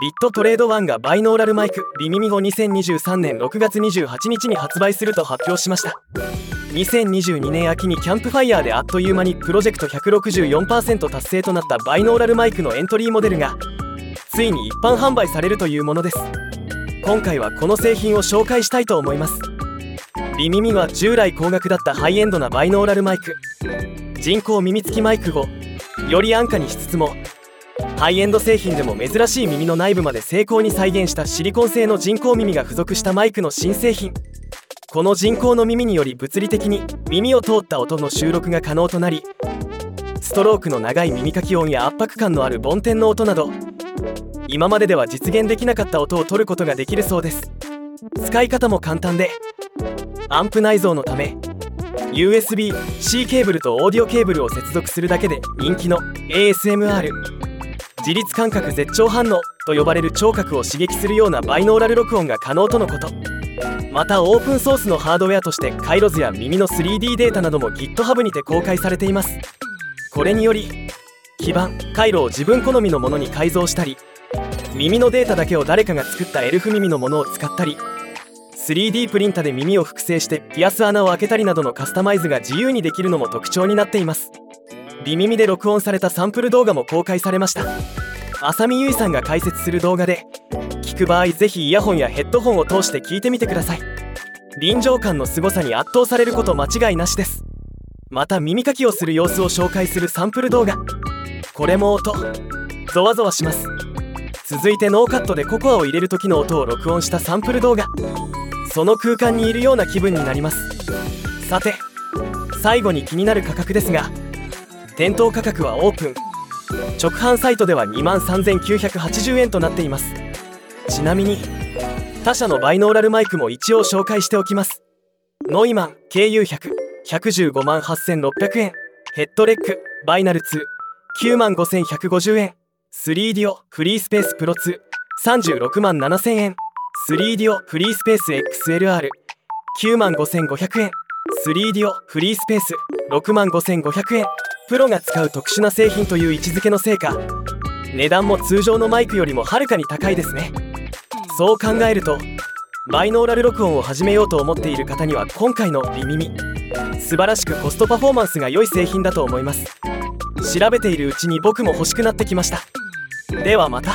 ビットトレード1がバイノーラルマイクビミミゴ2023年6月28日に発売すると発表しました。2022年秋にキャンプファイヤーであっという間にプロジェクト164%達成となったバイノーラルマイクのエントリーモデルがついに一般販売されるというものです。今回はこの製品を紹介したいと思います。ビミミは従来高額だったハイエンドなバイノーラルマイク。人工耳付きマイクをより安価にしつつもハイエンド製品でも珍しい耳の内部まで精巧に再現したシリコン製の人工耳が付属したマイクの新製品。この人工の耳により物理的に耳を通った音の収録が可能となりストロークの長い耳かき音や圧迫感のある梵天の音など今まででは実現できなかった音を取ることができるそうです。使い方も簡単でアンプ内蔵のため USB-C ケーブルとオーディオケーブルを接続するだけで人気の ASMR 自律感覚絶頂反応と呼ばれる聴覚を刺激するようなバイノーラル録音が可能とのこと。またオープンソースのハードウェアとして回路図や耳の 3D データなども GitHub にて公開されています。これにより基板回路を自分好みのものに改造したり耳のデータだけを誰かが作ったエルフ耳のものを使ったり 3D プリンタで耳を複製してピアス穴を開けたりなどのカスタマイズが自由にできるのも特徴になっています。ビ耳で録音されたサンプル動画も公開されました。浅見ゆいさんが解説する動画で聞く場合ぜひイヤホンやヘッドホンを通して聞いてみてください。臨場感の凄さに圧倒されること間違いなしです。また耳かきをする様子を紹介するサンプル動画。これも音。ゾワゾワします。続いてノーカットでココアを入れる時の音を録音したサンプル動画。その空間にいるような気分になります。さて最後に気になる価格ですが店頭価格はオープン。直販サイトでは2万3980円となっています。ちなみに他社のバイノーラルマイクも一応紹介しておきます。ノイマン KU100115 万8600円。ヘッドレックバイナル29万5150円。3D オフリースペースプロ236万7000円。3D オフリースペース XLR9 万5500円。3D オフリースペース6万5500円。プロが使う特殊な製品という位置づけのせいか値段も通常のマイクよりもはるかに高いですね。そう考えるとバイノーラル録音を始めようと思っている方には今回の「ビ耳」素晴らしくコストパフォーマンスが良い製品だと思います。調べているうちに僕も欲しくなってきました。ではまた。